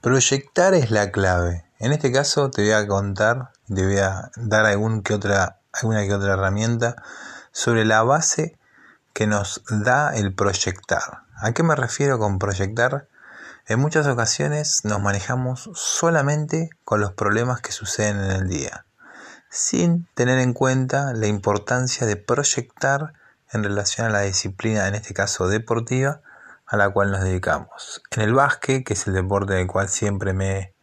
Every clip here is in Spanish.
Proyectar es la clave. En este caso te voy a contar, te voy a dar alguna que otra herramienta sobre la base que nos da el proyectar. ¿A qué me refiero con proyectar? En muchas ocasiones nos manejamos solamente con los problemas que suceden en el día, sin tener en cuenta la importancia de proyectar en relación a la disciplina, en este caso deportiva, a la cual nos dedicamos. En el básquet, que es el deporte en el cual siempre me he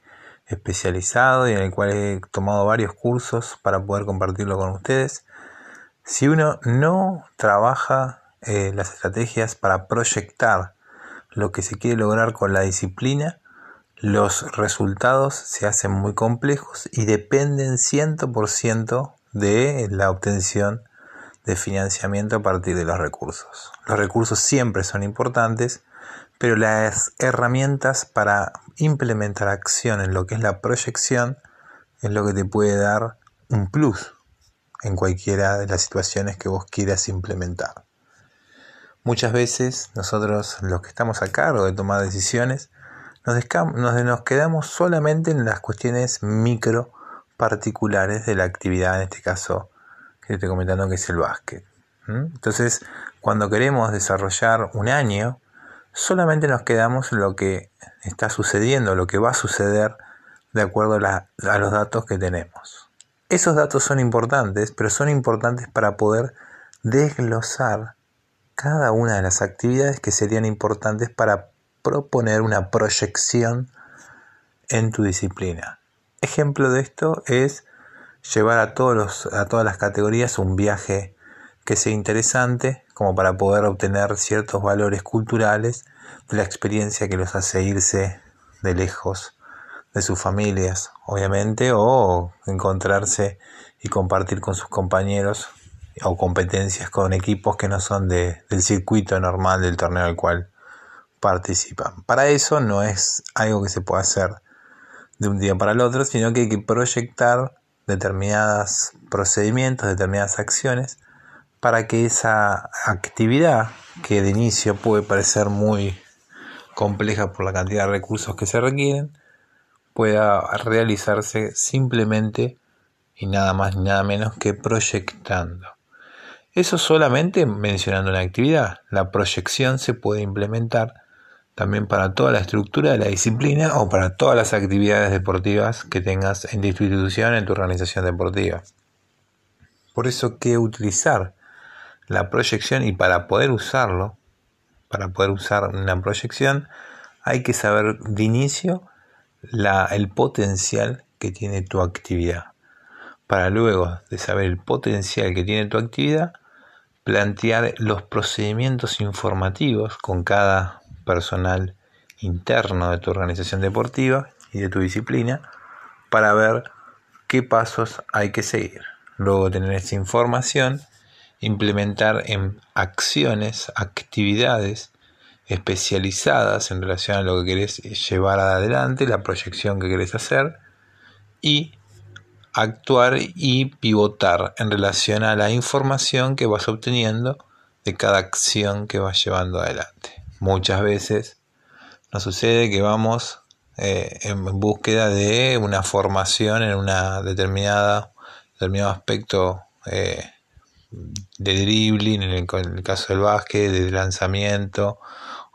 especializado y en el cual he tomado varios cursos para poder compartirlo con ustedes, si uno no trabaja eh, las estrategias para proyectar lo que se quiere lograr con la disciplina, los resultados se hacen muy complejos y dependen 100% de la obtención de financiamiento a partir de los recursos. Los recursos siempre son importantes, pero las herramientas para implementar acción en lo que es la proyección es lo que te puede dar un plus en cualquiera de las situaciones que vos quieras implementar. Muchas veces nosotros los que estamos a cargo de tomar decisiones nos, quedamos solamente en las cuestiones micro particulares de la actividad, en este caso que estoy comentando que es el básquet. Entonces, cuando queremos desarrollar un año, solamente nos quedamos lo que está sucediendo, lo que va a suceder de acuerdo a los datos que tenemos. Esos datos son importantes, pero son importantes para poder desglosar cada una de las actividades que serían importantes para proponer una proyección en tu disciplina. Ejemplo de esto es llevar a, todos a todas las categorías un viaje que sea interesante como para poder obtener ciertos valores culturales de la experiencia que los hace irse de lejos de sus familias, obviamente, o encontrarse y compartir con sus compañeros o competencias con equipos que no son de, del circuito normal del torneo al cual participan. Para eso no es algo que se pueda hacer de un día para el otro, sino que hay que proyectar determinados procedimientos, determinadas acciones, para que esa actividad, que de inicio puede parecer muy compleja por la cantidad de recursos que se requieren, pueda realizarse simplemente y nada más ni nada menos que proyectando. Eso solamente mencionando una actividad. La proyección se puede implementar también para toda la estructura de la disciplina o para todas las actividades deportivas que tengas en tu institución, en tu organización deportiva. Por eso que utilizar la proyección y para poder usarlo, para poder usar una proyección, hay que saber de inicio el potencial que tiene tu actividad. Para luego de saber el potencial que tiene tu actividad, plantear los procedimientos informativos con cada personal interno de tu organización deportiva y de tu disciplina para ver qué pasos hay que seguir. Luego tener esa información, implementar en acciones, actividades especializadas en relación a lo que querés llevar adelante, la proyección que querés hacer y actuar y pivotar en relación a la información que vas obteniendo de cada acción que vas llevando adelante. Muchas veces nos sucede que vamos eh, en búsqueda de una formación en una determinada determinado aspecto eh, de dribbling, en el, caso del básquet, de lanzamiento,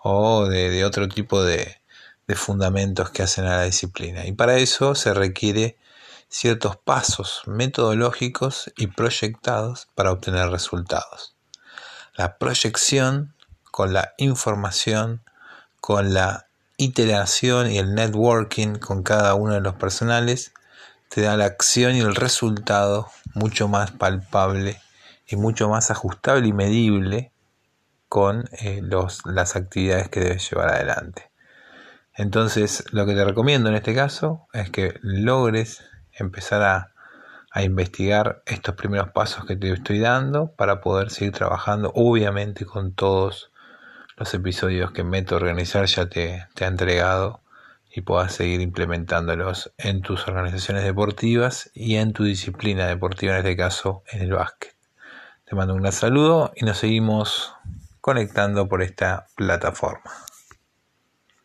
o de, otro tipo de, de fundamentos que hacen a la disciplina. Y para eso se requiere ciertos pasos metodológicos y proyectados para obtener resultados. La proyección con la información, con la iteración y el networking con cada uno de los personales, te da la acción y el resultado mucho más palpable y mucho más ajustable y medible con eh, las actividades que debes llevar adelante. Entonces, lo que te recomiendo en este caso es que logres empezar a, a investigar estos primeros pasos que te estoy dando para poder seguir trabajando, obviamente con todos los episodios que Meto Organizar ya te, te ha entregado y puedas seguir implementándolos en tus organizaciones deportivas y en tu disciplina deportiva, en este caso en el básquet. Te mando un gran saludo y nos seguimos conectando por esta plataforma.